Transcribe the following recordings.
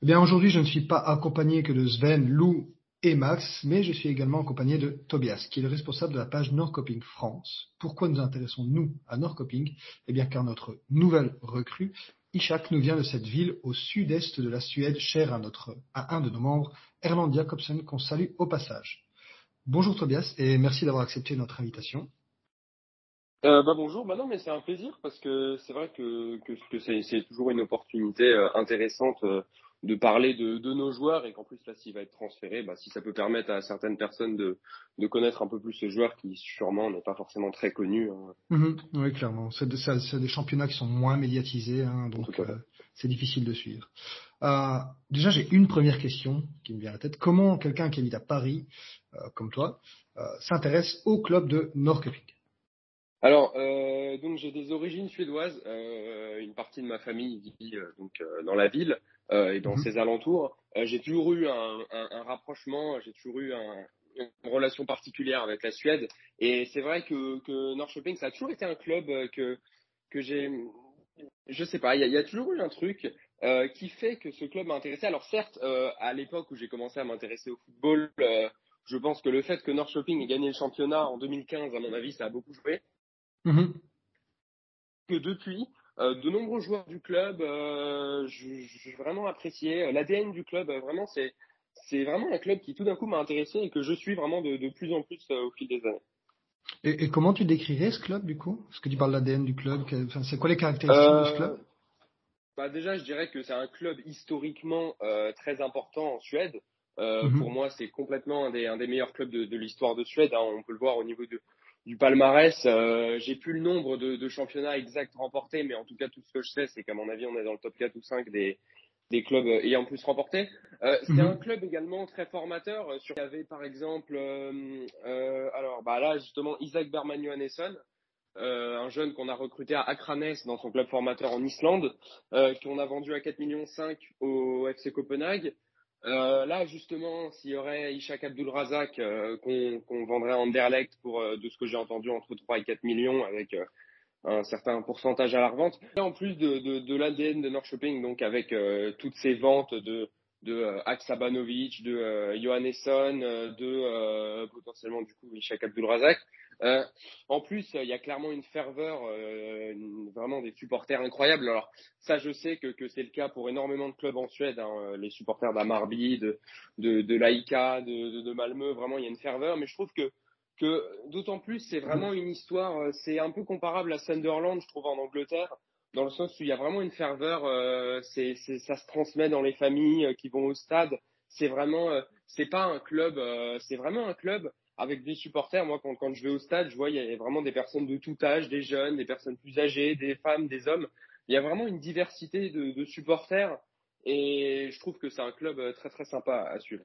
Eh bien, aujourd'hui, je ne suis pas accompagné que de Sven, Lou et Max, mais je suis également accompagné de Tobias, qui est le responsable de la page Norcoping France. Pourquoi nous intéressons-nous à Norcoping? Eh bien, car notre nouvelle recrue, Ishak, nous vient de cette ville au sud-est de la Suède, chère à, notre, à un de nos membres, Erland Jacobsen, qu'on salue au passage. Bonjour Tobias, et merci d'avoir accepté notre invitation. Euh, bah bonjour, bah non mais c'est un plaisir parce que c'est vrai que c'est toujours une opportunité euh, intéressante euh, de parler de, de, nos joueurs et qu'en plus là s'il va être transféré, bah, si ça peut permettre à certaines personnes de, de connaître un peu plus ce joueur qui sûrement n'est pas forcément très connu. Hein. Mm-hmm. oui clairement, c'est de, des championnats qui sont moins médiatisés, hein, donc c'est difficile de suivre. déjà j'ai une première question qui me vient à la tête. Comment quelqu'un qui habite à Paris, comme toi, s'intéresse au club de Norrköping alors, euh, donc j'ai des origines suédoises. Euh, une partie de ma famille vit euh, donc euh, dans la ville euh, et dans mhm. ses alentours. j'ai toujours eu un, un, un rapprochement, j'ai toujours eu un, une relation particulière avec la Suède. Et c'est vrai que, que Norrköping, ça a toujours été un club que que j'ai, je sais pas, il y, y a, toujours eu un truc qui fait que ce club m'a intéressé. Alors certes, à l'époque où j'ai commencé à m'intéresser au football, je pense que le fait que Norrköping ait gagné le championnat en 2015, à mon avis, ça a beaucoup joué. Mhm. Que depuis, euh, de nombreux joueurs du club, euh, j'ai vraiment apprécié l'ADN du club. Euh, vraiment, c'est c'est vraiment un club qui tout d'un coup m'a intéressé et que je suis vraiment de, de plus en plus au fil des années. Et, et, comment tu décrirais ce club du coup? Est-ce que tu parles de l'ADN du club C'est quoi les caractéristiques de ce club? bah déjà, je dirais que c'est un club historiquement très important en Suède. Mhm. Pour moi, c'est complètement un des, un des meilleurs clubs de, de l'histoire de Suède. Hein. On peut le voir au niveau de, du palmarès. Euh, j'ai plus le nombre de, de, championnats exacts remportés, mais en tout cas, tout ce que je sais, c'est qu'à mon avis, on est dans le top 4 ou 5 des, des clubs ayant plus remporté. Euh, c'est mhm. un club également très formateur. Euh, sur il y avait par exemple, euh, euh, alors bah là justement Isaac Berman Johannesson, euh, un jeune qu'on a recruté à Akranes dans son club formateur en Islande, qu'on a vendu à 4 millions 5 au FC Copenhague. Euh, là, justement, s'il y aurait Ishak Abdul Razak euh, qu'on vendrait en Anderlecht pour, euh, de ce que j'ai entendu, entre 3 et 4 millions avec euh, un certain pourcentage à la revente. En plus de, de, de l'ADN de Norrköping, donc avec toutes ces ventes de, de Aksabanovic, de Johannesson, de potentiellement du coup Ishak Abdul Razak, euh, en plus, il y a clairement une ferveur, euh, vraiment des supporters incroyables. Alors ça, je sais que, que c'est le cas pour énormément de clubs en Suède. Hein, les supporters d'Amarby, de, de, de l'Aïka, de, Malmö, vraiment, il y a une ferveur. Mais je trouve que, que d'autant plus, c'est vraiment une histoire, euh, c'est un peu comparable à Sunderland, je trouve, en Angleterre, dans le sens où il y a vraiment une ferveur. Euh, c'est, ça se transmet dans les familles euh, qui vont au stade. C'est vraiment, c'est pas un club, c'est vraiment un club avec des supporters. Moi, quand, je vais au stade, je vois il y a vraiment des personnes de tout âge, des jeunes, des personnes plus âgées, des femmes, des hommes. Il y a vraiment une diversité de, supporters et je trouve que c'est un club euh, très très sympa à suivre.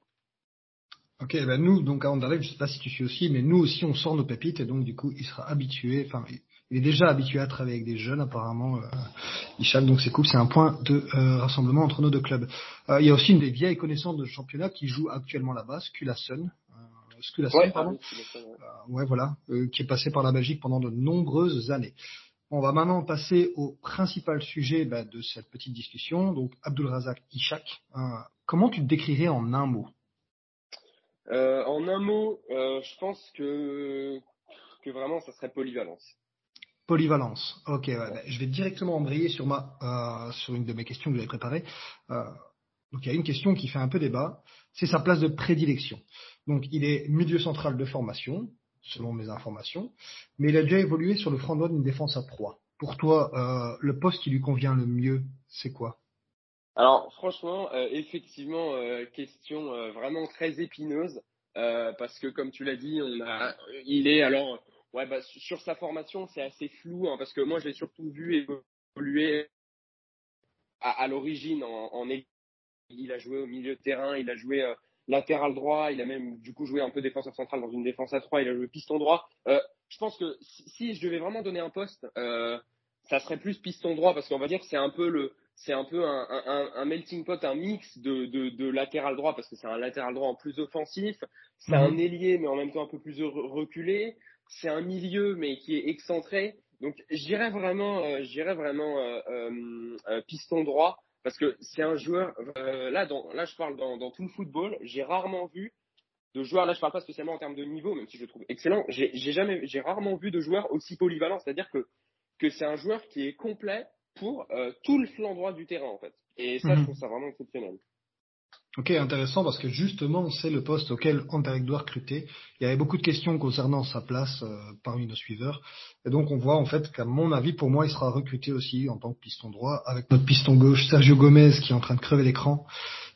Ok, ben nous, donc à Anderlecht, je sais pas si tu suis aussi, mais nous aussi on sort nos pépites et donc du coup il sera habitué, enfin il est déjà habitué à travailler avec des jeunes apparemment, euh, donc c'est cool, c'est un point de euh, rassemblement entre nos deux clubs. Euh, il y a aussi une des vieilles connaissances de championnat qui joue actuellement là-bas, Skulason, ouais, pardon. Euh, ouais, voilà, euh, qui est passé par la Belgique pendant de nombreuses années. On va maintenant passer au principal sujet bah, de cette petite discussion. Donc, Abdulrazak Ishak, euh, comment tu te décrirais en un mot? Euh, En un mot, euh, je pense que, que vraiment, ça serait polyvalence. Polyvalence. Ok, ouais, bah, je vais directement embrayer sur ma euh, sur une de mes questions que j'avais préparées. Donc il y a une question qui fait un peu débat, c'est sa place de prédilection. Donc il est milieu central de formation, selon mes informations, mais il a déjà évolué sur le front droit d'une défense à 3. Pour toi, euh, le poste qui lui convient le mieux, c'est quoi? Alors franchement, euh, effectivement, euh, question vraiment très épineuse, parce que comme tu l'as dit, on a, il est alors, bah, sur sa formation, c'est assez flou, hein, parce que moi je l'ai surtout vu évoluer à, l'origine en, en il a joué au milieu de terrain, il a joué latéral droit, il a même du coup joué un peu défenseur central dans une défense à trois, il a joué piston droit. Euh, je pense que si, je devais vraiment donner un poste, euh, ça serait plus piston droit parce qu'on va dire que c'est un peu le c'est un peu un, un, un, melting pot, un mix de, de, de latéral droit parce que c'est un latéral droit en plus offensif, c'est un mhm. ailier mais en même temps un peu plus reculé, c'est un milieu mais qui est excentré. Donc j'irais vraiment, euh, j'irais vraiment euh, euh, piston droit parce que c'est un joueur. Euh, là, dans, là, je parle dans, dans tout le football. J'ai rarement vu de joueurs. Là, je parle pas spécialement en termes de niveau, même si je le trouve excellent. J'ai jamais, j'ai rarement vu de joueurs aussi polyvalents. C'est-à-dire que que c'est un joueur qui est complet pour euh, tout le flanc droit du terrain, en fait. Et ça, je mhm. trouve ça vraiment exceptionnel. Ok, intéressant parce que justement, c'est le poste auquel Anderlecht doit recruter. Il y avait beaucoup de questions concernant sa place euh, parmi nos suiveurs. Et donc, on voit en fait qu'à mon avis, pour moi, il sera recruté aussi en tant que piston droit avec notre piston gauche, Sergio Gomez, qui est en train de crever l'écran.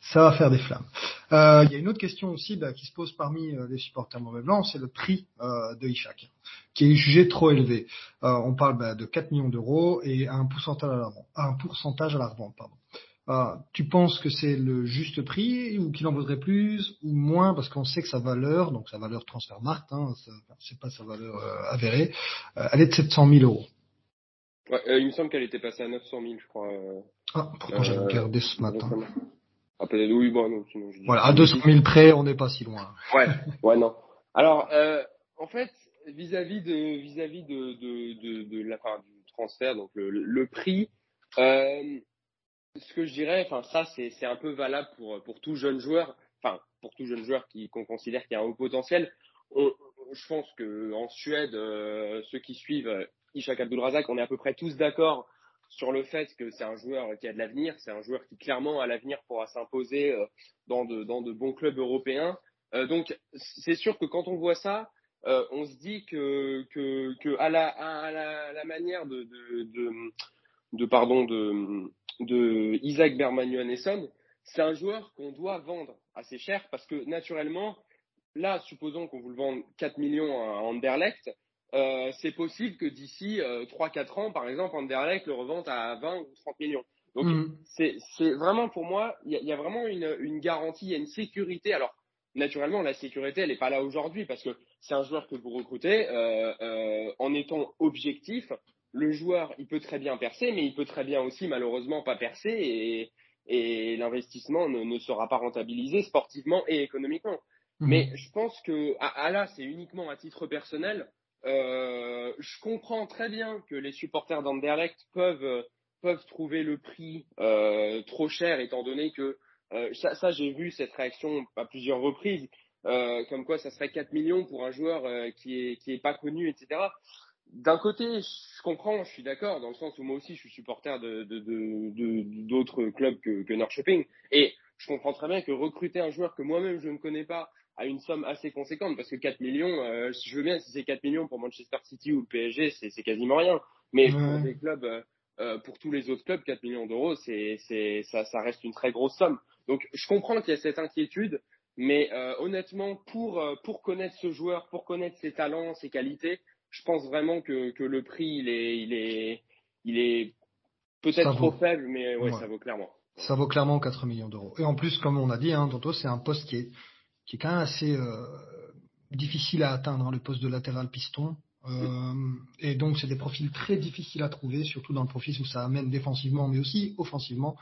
Ça va faire des flammes. Euh, il y a une autre question aussi bah, qui se pose parmi euh, les supporters mauvais blancs, c'est le prix de Ishak, qui est jugé trop élevé. on parle bah, de 4 millions d'euros et un pourcentage à la revente. Un pourcentage à la revente pardon. Ah, tu penses que c'est le juste prix ou qu'il en vaudrait plus ou moins parce qu'on sait que sa valeur, donc sa valeur transfert marque, hein, c'est pas sa valeur euh, avérée, euh, elle est de 700 000 euros. Ouais, euh, il me semble qu'elle était passée à 900 000, je crois. Ah, pourtant j'ai regardé ce matin. Ah, oui, bon, non, sinon je Voilà, à 200 000 près, on n'est pas si loin. Ouais, ouais, non. Alors, en fait, vis-à-vis de vis-à-vis de, de, de, de, la part du transfert, donc le, le prix. Euh, ce que je dirais, enfin ça c'est un peu valable pour pour tout jeune joueur, enfin pour tout jeune joueur qui qu'on considère qu'il a un haut potentiel. je pense que en Suède, euh, ceux qui suivent euh, Ishak Abdulrazak, on est à peu près tous d'accord sur le fait que c'est un joueur qui a de l'avenir, c'est un joueur qui clairement à l'avenir pourra s'imposer euh, dans de dans de bons clubs européens. donc c'est sûr que quand on voit ça, on se dit que que à la à la, manière de de pardon de de Isaac Berman c'est un joueur qu'on doit vendre assez cher parce que naturellement, là, supposons qu'on vous le vende 4 millions à Anderlecht, euh, c'est possible que d'ici euh, 3-4 ans, par exemple, Anderlecht le revende à 20 ou 30 millions. Donc, mm. c'est vraiment pour moi, il y, y, a vraiment une, une garantie, il y a une sécurité. Alors, naturellement, la sécurité, elle n'est pas là aujourd'hui parce que c'est un joueur que vous recrutez euh, euh en étant objectif le joueur, il peut très bien percer, mais il peut très bien aussi malheureusement pas percer et, et l'investissement ne, ne, sera pas rentabilisé sportivement et économiquement. Mhm. Mais je pense que à, là, c'est uniquement à titre personnel. Euh, je comprends très bien que les supporters d'Anderlecht peuvent peuvent trouver le prix euh, trop cher, étant donné que euh, ça, ça j'ai vu cette réaction à plusieurs reprises, comme quoi ça serait 4 millions pour un joueur qui est qui est pas connu, etc d'un côté, je comprends, je suis d'accord, dans le sens où moi aussi je suis supporter de, d'autres clubs que, que Norrköping. Et je comprends très bien que recruter un joueur que moi-même je ne connais pas à une somme assez conséquente, parce que 4 millions, euh, je veux bien si c'est 4 millions pour Manchester City ou le PSG, c'est, quasiment rien. Mais pour des clubs, euh, euh, pour tous les autres clubs, 4 millions d'euros, c'est, c'est, ça, ça reste une très grosse somme. Donc je comprends qu'il y a cette inquiétude, mais honnêtement, pour, pour connaître ce joueur, pour connaître ses talents, ses qualités, je pense vraiment que, que le prix, il est, il est, il est peut-être trop faible, mais ouais, ça vaut clairement. Ça vaut clairement 4 millions d'euros. Et en plus, comme on a dit, hein, c'est un poste qui est, qui est quand même assez euh, difficile à atteindre, hein, le poste de latéral piston. Euh, et donc, c'est des profils très difficiles à trouver, surtout dans le profil où ça amène défensivement, mais aussi offensivement.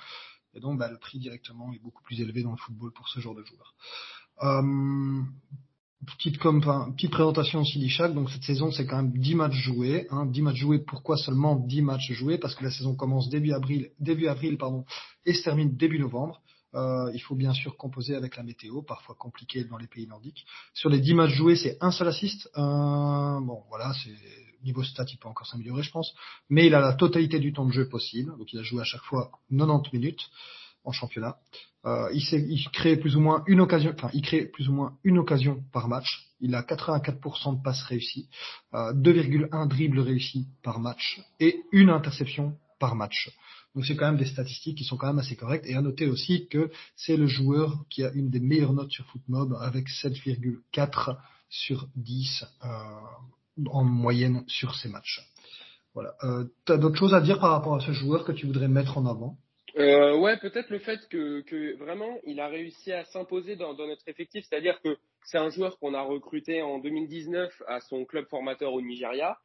Et donc, bah, le prix directement est beaucoup plus élevé dans le football pour ce genre de joueur. Euh, Petite, présentation aussi d'Ishak. Donc cette saison, c'est quand même 10 matchs joués. Hein. 10 matchs joués, pourquoi seulement 10 matchs joués? Parce que la saison commence début avril, début avril pardon, et se termine début novembre. Euh, il faut bien sûr composer avec la météo, parfois compliqué dans les pays nordiques. Sur les 10 matchs joués, c'est un seul assist. Euh, bon, voilà, c'est niveau stat, il peut encore s'améliorer, je pense. Mais il a la totalité du temps de jeu possible. Donc il a joué à chaque fois 90 minutes en championnat. Euh, il, il, crée plus ou moins une occasion, enfin, il crée plus ou moins une occasion par match. Il a 84% de passes réussies, euh, 2,1 dribbles réussis par match et une interception par match. Donc c'est quand même des statistiques qui sont quand même assez correctes. Et à noter aussi que c'est le joueur qui a une des meilleures notes sur Footmob avec 7,4 sur 10 euh, en moyenne sur ses matchs. Voilà. Euh, tu as d'autres choses à dire par rapport à ce joueur que tu voudrais mettre en avant? Euh, ouais, peut-être le fait que, que, vraiment il a réussi à s'imposer dans, dans, notre effectif, c'est-à-dire que c'est un joueur qu'on a recruté en 2019 à son club formateur au Nigeria.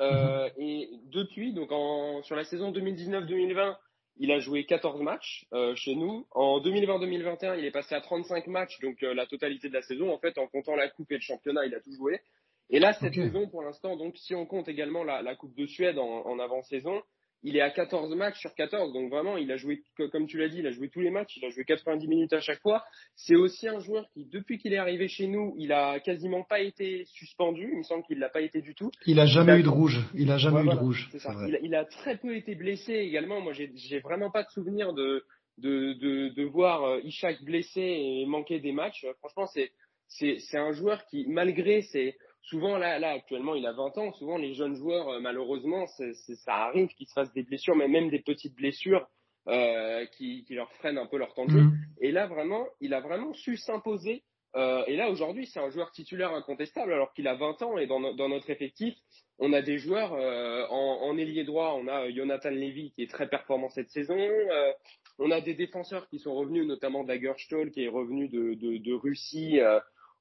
Euh, mhm. et depuis, donc en, sur la saison 2019-2020, il a joué 14 matchs euh, chez nous. En 2020-2021, il est passé à 35 matchs, donc euh, la totalité de la saison. En fait, en comptant la coupe et le championnat, il a tout joué. Et là, cette saison, pour l'instant, donc si on compte également la, la Coupe de Suède en, en avant-saison, il est à 14 matchs sur 14. Donc vraiment, il a joué, comme tu l'as dit, il a joué tous les matchs, il a joué 90 minutes à chaque fois. C'est aussi un joueur qui, depuis qu'il est arrivé chez nous, il a quasiment pas été suspendu. Il me semble qu'il l'a pas été du tout. Il a jamais eu de rouge. Il a jamais eu de rouge. Il, a, il, a, très peu été blessé également. Moi, j'ai vraiment pas de souvenir de de, de, de voir euh, Ishak blessé et manquer des matchs. Franchement, c'est c'est un joueur qui, malgré ses souvent là, là actuellement il a 20 ans, souvent les jeunes joueurs euh, malheureusement ça arrive qu'ils se fassent des blessures, mais même des petites blessures euh, qui, qui, leur freinent un peu leur temps de jeu. Mm. Et là vraiment, il a vraiment su s'imposer. Euh, et là aujourd'hui c'est un joueur titulaire incontestable alors qu'il a 20 ans et dans, dans notre effectif on a des joueurs euh, en, en ailier droit, on a Jonathan Levy qui est très performant cette saison. Euh, on a des défenseurs qui sont revenus, notamment Dagerstol qui est revenu de, de, de Russie euh,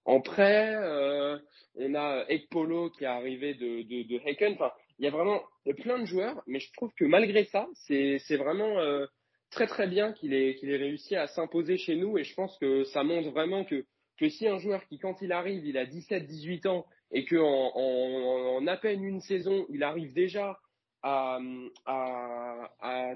en prêt. Euh, on a Ekpolo qui est arrivé de, de, Haken. Enfin, il y a vraiment plein de joueurs, mais je trouve que malgré ça, c'est vraiment euh, très très bien qu'il ait, ait réussi à s'imposer chez nous. Et je pense que ça montre vraiment que, si un joueur qui, quand il arrive, il a 17-18 ans et qu'en en, à peine une saison, il arrive déjà à,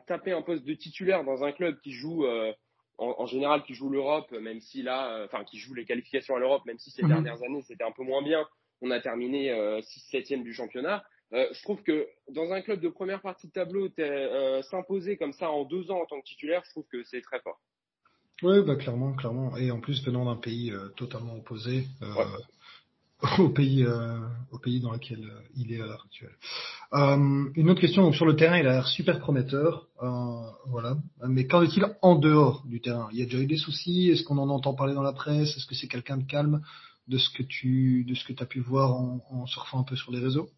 taper un poste de titulaire dans un club qui joue euh, en, général qui joue l'Europe, même si là, euh, enfin qui joue les qualifications à l'Europe, même si ces mhm. dernières années c'était un peu moins bien, on a terminé 6-7e euh, du championnat. Euh, je trouve que dans un club de première partie de tableau, euh, s'imposer comme ça en deux ans en tant que titulaire, je trouve que c'est très fort. Oui, bah clairement, clairement. Et en plus venant d'un pays totalement opposé, au pays euh, au pays dans lequel euh, il est à l'heure actuelle. Euh, une autre question donc sur le terrain, il a l'air super prometteur, euh, voilà. Mais qu'en est-il en dehors du terrain? Il y a déjà eu des soucis Est-ce qu'on en entend parler dans la presse? Est-ce que c'est quelqu'un de calme de ce que tu de ce que as pu voir en, surfant un peu sur les réseaux?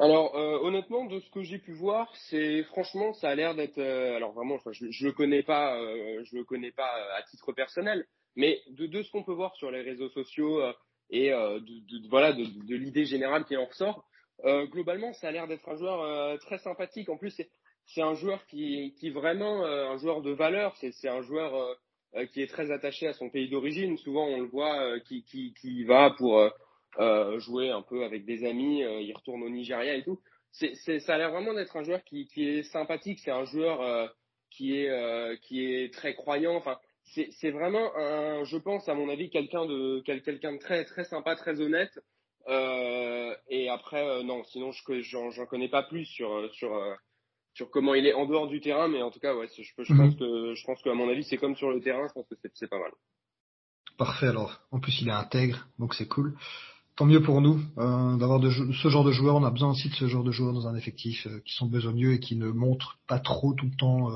Alors honnêtement, de ce que j'ai pu voir, c'est franchement, ça a l'air d'être. alors vraiment, je, je le connais pas, je le connais pas à titre personnel, mais de, de ce qu'on peut voir sur les réseaux sociaux, et euh, de, de, voilà de, de l'idée générale qui en ressort. Euh, globalement, ça a l'air d'être un joueur euh, très sympathique. En plus, c'est un joueur qui, qui vraiment un joueur de valeur. C'est un joueur qui est très attaché à son pays d'origine. Souvent, on le voit qui, qui, qui va pour jouer un peu avec des amis. il retourne au Nigeria et tout. C'est, ça a l'air vraiment d'être un joueur qui, qui est sympathique. C'est un joueur qui est qui est très croyant. Enfin, c'est vraiment un, je pense à mon avis quelqu'un de quelqu'un de très très sympa, très honnête. Euh, et après euh, non, sinon je j'en connais pas plus sur sur euh, sur comment il est en dehors du terrain, mais en tout cas ouais, je, je pense mhm. que je pense qu'à mon avis c'est comme sur le terrain, je pense que c'est pas mal. Parfait alors. En plus il est intègre, donc c'est cool. Tant mieux pour nous euh, d'avoir ce genre de joueurs. On a besoin aussi de ce genre de joueurs dans un effectif qui sont besogneux et qui ne montrent pas trop tout le temps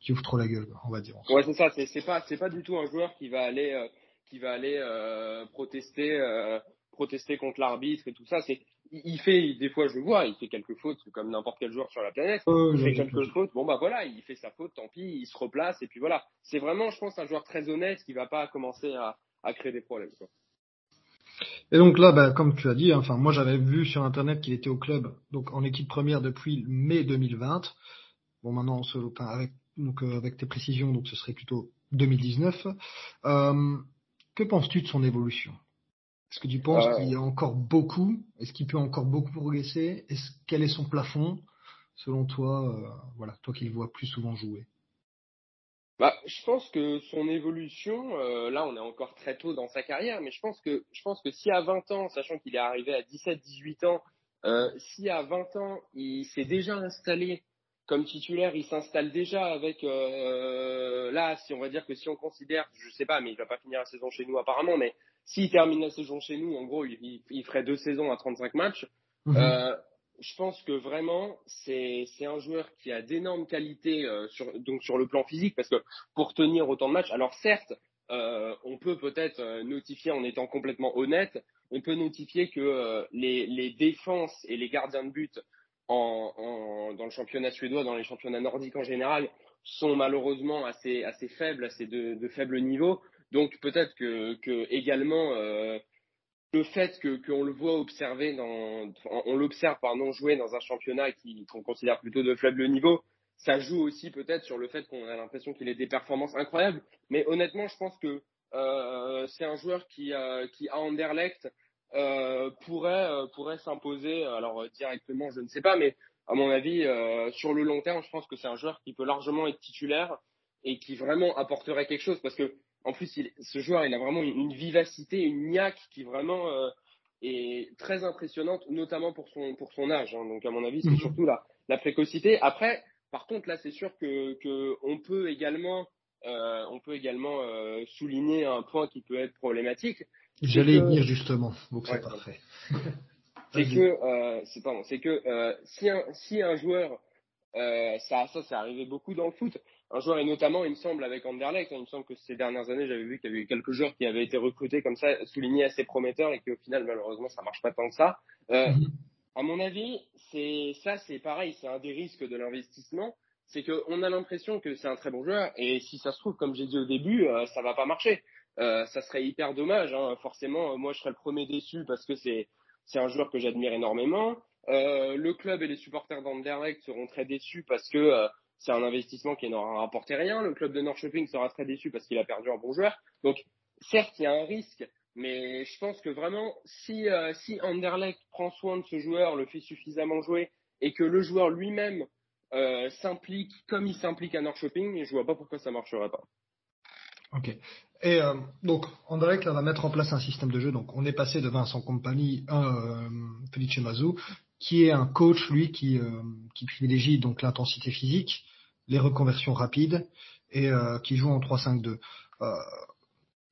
qui ouvre trop la gueule, on va dire. Ouais, c'est ça. C'est pas, c'est pas du tout un joueur qui va aller, euh, qui va aller euh, protester, euh, protester contre l'arbitre et tout ça. C'est, il fait des fois, je le vois, il fait quelques fautes comme n'importe quel joueur sur la planète. il fait quelques fautes. Bon bah voilà, il fait sa faute, tant pis, il se replace et puis voilà. C'est vraiment, je pense, un joueur très honnête qui va pas commencer à, à créer des problèmes. Quoi. Et donc là, bah, comme tu as dit, hein, enfin moi j'avais vu sur internet qu'il était au club, donc en équipe première depuis mai 2020. Bon maintenant, on avec donc euh, avec tes précisions, donc ce serait plutôt 2019. Euh, que penses-tu de son évolution? Est-ce que tu penses euh. qu'il y a encore beaucoup? Est-ce qu'il peut encore beaucoup progresser? Est-ce quel est son plafond? Selon toi Voilà, toi qui le vois plus souvent jouer. Bah, je pense que son évolution, là, on est encore très tôt dans sa carrière, mais je pense que je pense que si à 20 ans, sachant qu'il est arrivé à 17-18 ans, si à 20 ans il s'est déjà installé comme titulaire, il s'installe déjà avec euh, là, si on va dire que si on considère, je sais pas, mais il va pas finir la saison chez nous apparemment, mais s'il termine la saison chez nous, en gros, il, il ferait deux saisons à 35 matchs. Mhm. Euh, je pense que vraiment, c'est un joueur qui a d'énormes qualités euh, sur donc sur le plan physique, parce que pour tenir autant de matchs, alors certes, euh, on peut peut-être notifier en étant complètement honnête, on peut notifier que les, les défenses et les gardiens de but dans le championnat suédois, dans les championnats nordiques en général, sont malheureusement assez, faibles, assez de, de faible niveau. Donc peut-être que, également euh, le fait que qu'on le voit observer on l'observe pardon jouer dans un championnat qu'on considère plutôt de faible niveau, ça joue aussi peut-être sur le fait qu'on a l'impression qu'il ait des performances incroyables. Mais honnêtement, je pense que euh, c'est un joueur qui, euh, qui a Anderlecht euh, pourrait euh, pourrait s'imposer. Alors directement, je ne sais pas, mais à mon avis, sur le long terme, je pense que c'est un joueur qui peut largement être titulaire et qui vraiment apporterait quelque chose parce que en plus, ce joueur, il a vraiment une, vivacité, une niaque qui vraiment est très impressionnante, notamment pour son pour son âge. Hein. Donc à mon avis, c'est mhm. surtout la la précocité. Après, par contre, là, c'est sûr que, que on peut également euh, on peut également euh, souligner un point qui peut être problématique. J'allais y venir justement, donc c'est parfait. c'est que euh, c'est pardon, c'est que si un si un joueur ça ça c'est arrivé beaucoup dans le foot. Un joueur et notamment il me semble avec Anderlecht, hein, il me semble que ces dernières années j'avais vu qu'il y avait eu quelques joueurs qui avaient été recrutés comme ça, soulignés assez prometteurs et qui au final malheureusement ça marche pas tant que ça. Mhm. À mon avis, c'est ça, c'est pareil, c'est un des risques de l'investissement, c'est qu'on a l'impression que c'est un très bon joueur et si ça se trouve, comme j'ai dit au début, euh, ça va pas marcher. Euh, ça serait hyper dommage. Hein. Forcément, moi, je serais le premier déçu parce que c'est c'est un joueur que j'admire énormément. Euh, le club et les supporters d'Anderlecht seront très déçus parce que euh, c'est un investissement qui n'aura rapporté rien. Le club de Norrköping sera très déçu parce qu'il a perdu un bon joueur. Donc, certes, il y a un risque, mais je pense que vraiment, si, euh, si Anderlecht prend soin de ce joueur, le fait suffisamment jouer, et que le joueur lui-même euh, s'implique comme il s'implique à Norrköping, je vois pas pourquoi ça marcherait pas. Ok. Et euh, donc, Anderlecht va mettre en place un système de jeu. Donc, on est passé de Vincent Compagnie à euh, Felice Mazou, qui est un coach, lui, qui, euh, qui privilégie donc l'intensité physique, les reconversions rapides, et qui joue en 3-5-2.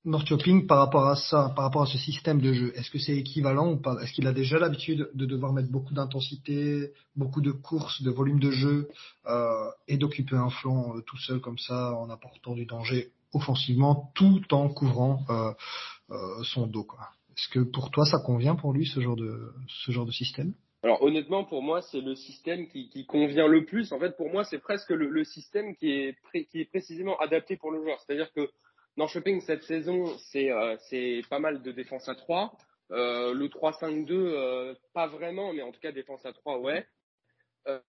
Northioping par rapport à ça, par rapport à ce système de jeu, est-ce que c'est équivalent ou pas? Est-ce qu'il a déjà l'habitude de devoir mettre beaucoup d'intensité, beaucoup de courses, de volume de jeu euh, et d'occuper un flanc euh, tout seul comme ça en apportant du danger offensivement tout en couvrant euh, son dos Est-ce que pour toi ça convient pour lui ce genre de ce genre de système? Alors honnêtement, pour moi, c'est le système qui, qui, convient le plus. En fait, pour moi, c'est presque le, le système qui est, qui est précisément adapté pour le joueur. C'est-à-dire que Shopping cette saison, c'est euh, pas mal de défense à 3. Euh, le 3-5-2, euh, pas vraiment, mais en tout cas défense à 3, ouais. Euh,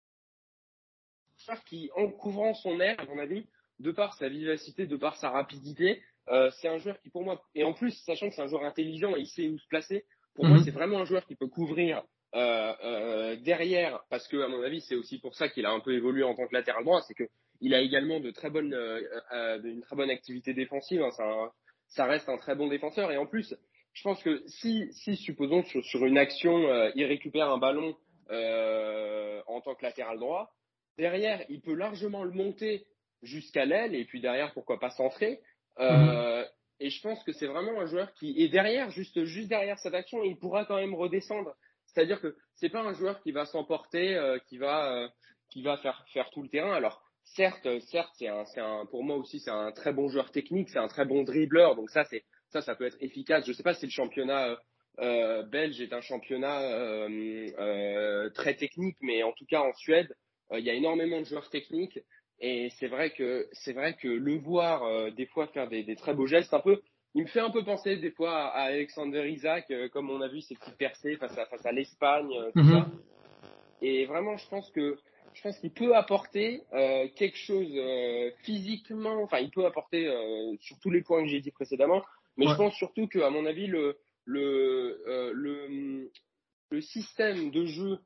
qui, en couvrant son air, à mon avis, de par sa vivacité, de par sa rapidité, euh, c'est un joueur qui, pour moi, et en plus, sachant que c'est un joueur intelligent et il sait où se placer, pour moi, mhm. c'est vraiment un joueur qui peut couvrir euh, derrière, parce que, à mon avis, c'est aussi pour ça qu'il a un peu évolué en tant que latéral droit, c'est que il a également de très bonnes, euh, euh, une très bonne activité défensive. Hein, ça, ça reste un très bon défenseur. Et en plus, je pense que si, si supposons sur, sur une action, euh, il récupère un ballon euh, en tant que latéral droit, derrière, il peut largement le monter jusqu'à l'aile et puis derrière, pourquoi pas centrer. Euh, mhm. Et je pense que c'est vraiment un joueur qui est derrière, juste, juste derrière cette action, il pourra quand même redescendre. C'est-à-dire que c'est pas un joueur qui va s'emporter, qui va, qui va faire, faire tout le terrain. Alors, certes, certes, c'est un, c'est un, pour moi aussi, c'est un très bon joueur technique, c'est un très bon dribbleur, donc ça, c'est, ça, ça peut être efficace. Je sais pas si le championnat euh, belge est un championnat euh, euh, très technique, mais en tout cas en Suède, il y a énormément de joueurs techniques, et c'est vrai que, c'est vrai que le voir des fois faire des, des, très beaux gestes, un peu, il me fait un peu penser des fois à Alexander Isaac, comme on a vu ses petites percées face à, face à l'Espagne, tout mm-hmm. ça. Et vraiment, je pense que je pense qu'il peut apporter euh, quelque chose euh, physiquement, enfin il peut apporter euh, sur tous les points que j'ai dit précédemment, mais je pense surtout que à mon avis le le euh, le, le système de jeu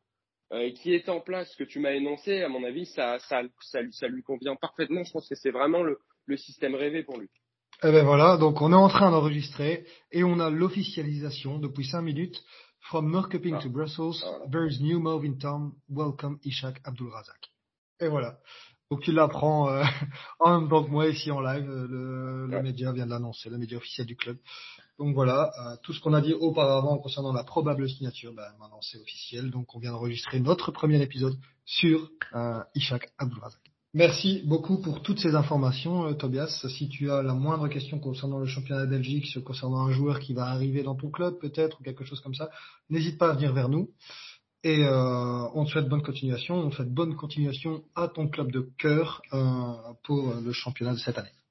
euh, qui est en place que tu m'as énoncé, à mon avis ça ça ça, ça lui convient parfaitement. Je pense que c'est vraiment le le système rêvé pour lui. Eh ben voilà, donc on est en train d'enregistrer et on a l'officialisation depuis cinq minutes From Norrköping to Brussels, there is new move in town. Welcome Ishak Abdulrazak. Et voilà. Donc tu l'apprends euh, en même temps que moi ici en live. Euh, le, le média vient de l'annoncer, le média officiel du club. Donc voilà, euh, tout ce qu'on a dit auparavant concernant la probable signature, ben, maintenant c'est officiel. Donc on vient d'enregistrer notre premier épisode sur euh, Ishak Abdulrazak. Merci beaucoup pour toutes ces informations, euh, Tobias. Si tu as la moindre question concernant le championnat de Belgique, concernant un joueur qui va arriver dans ton club peut-être ou quelque chose comme ça, n'hésite pas à venir vers nous. Et euh, on te souhaite bonne continuation. On te souhaite bonne continuation à ton club de cœur euh, pour le championnat de cette année.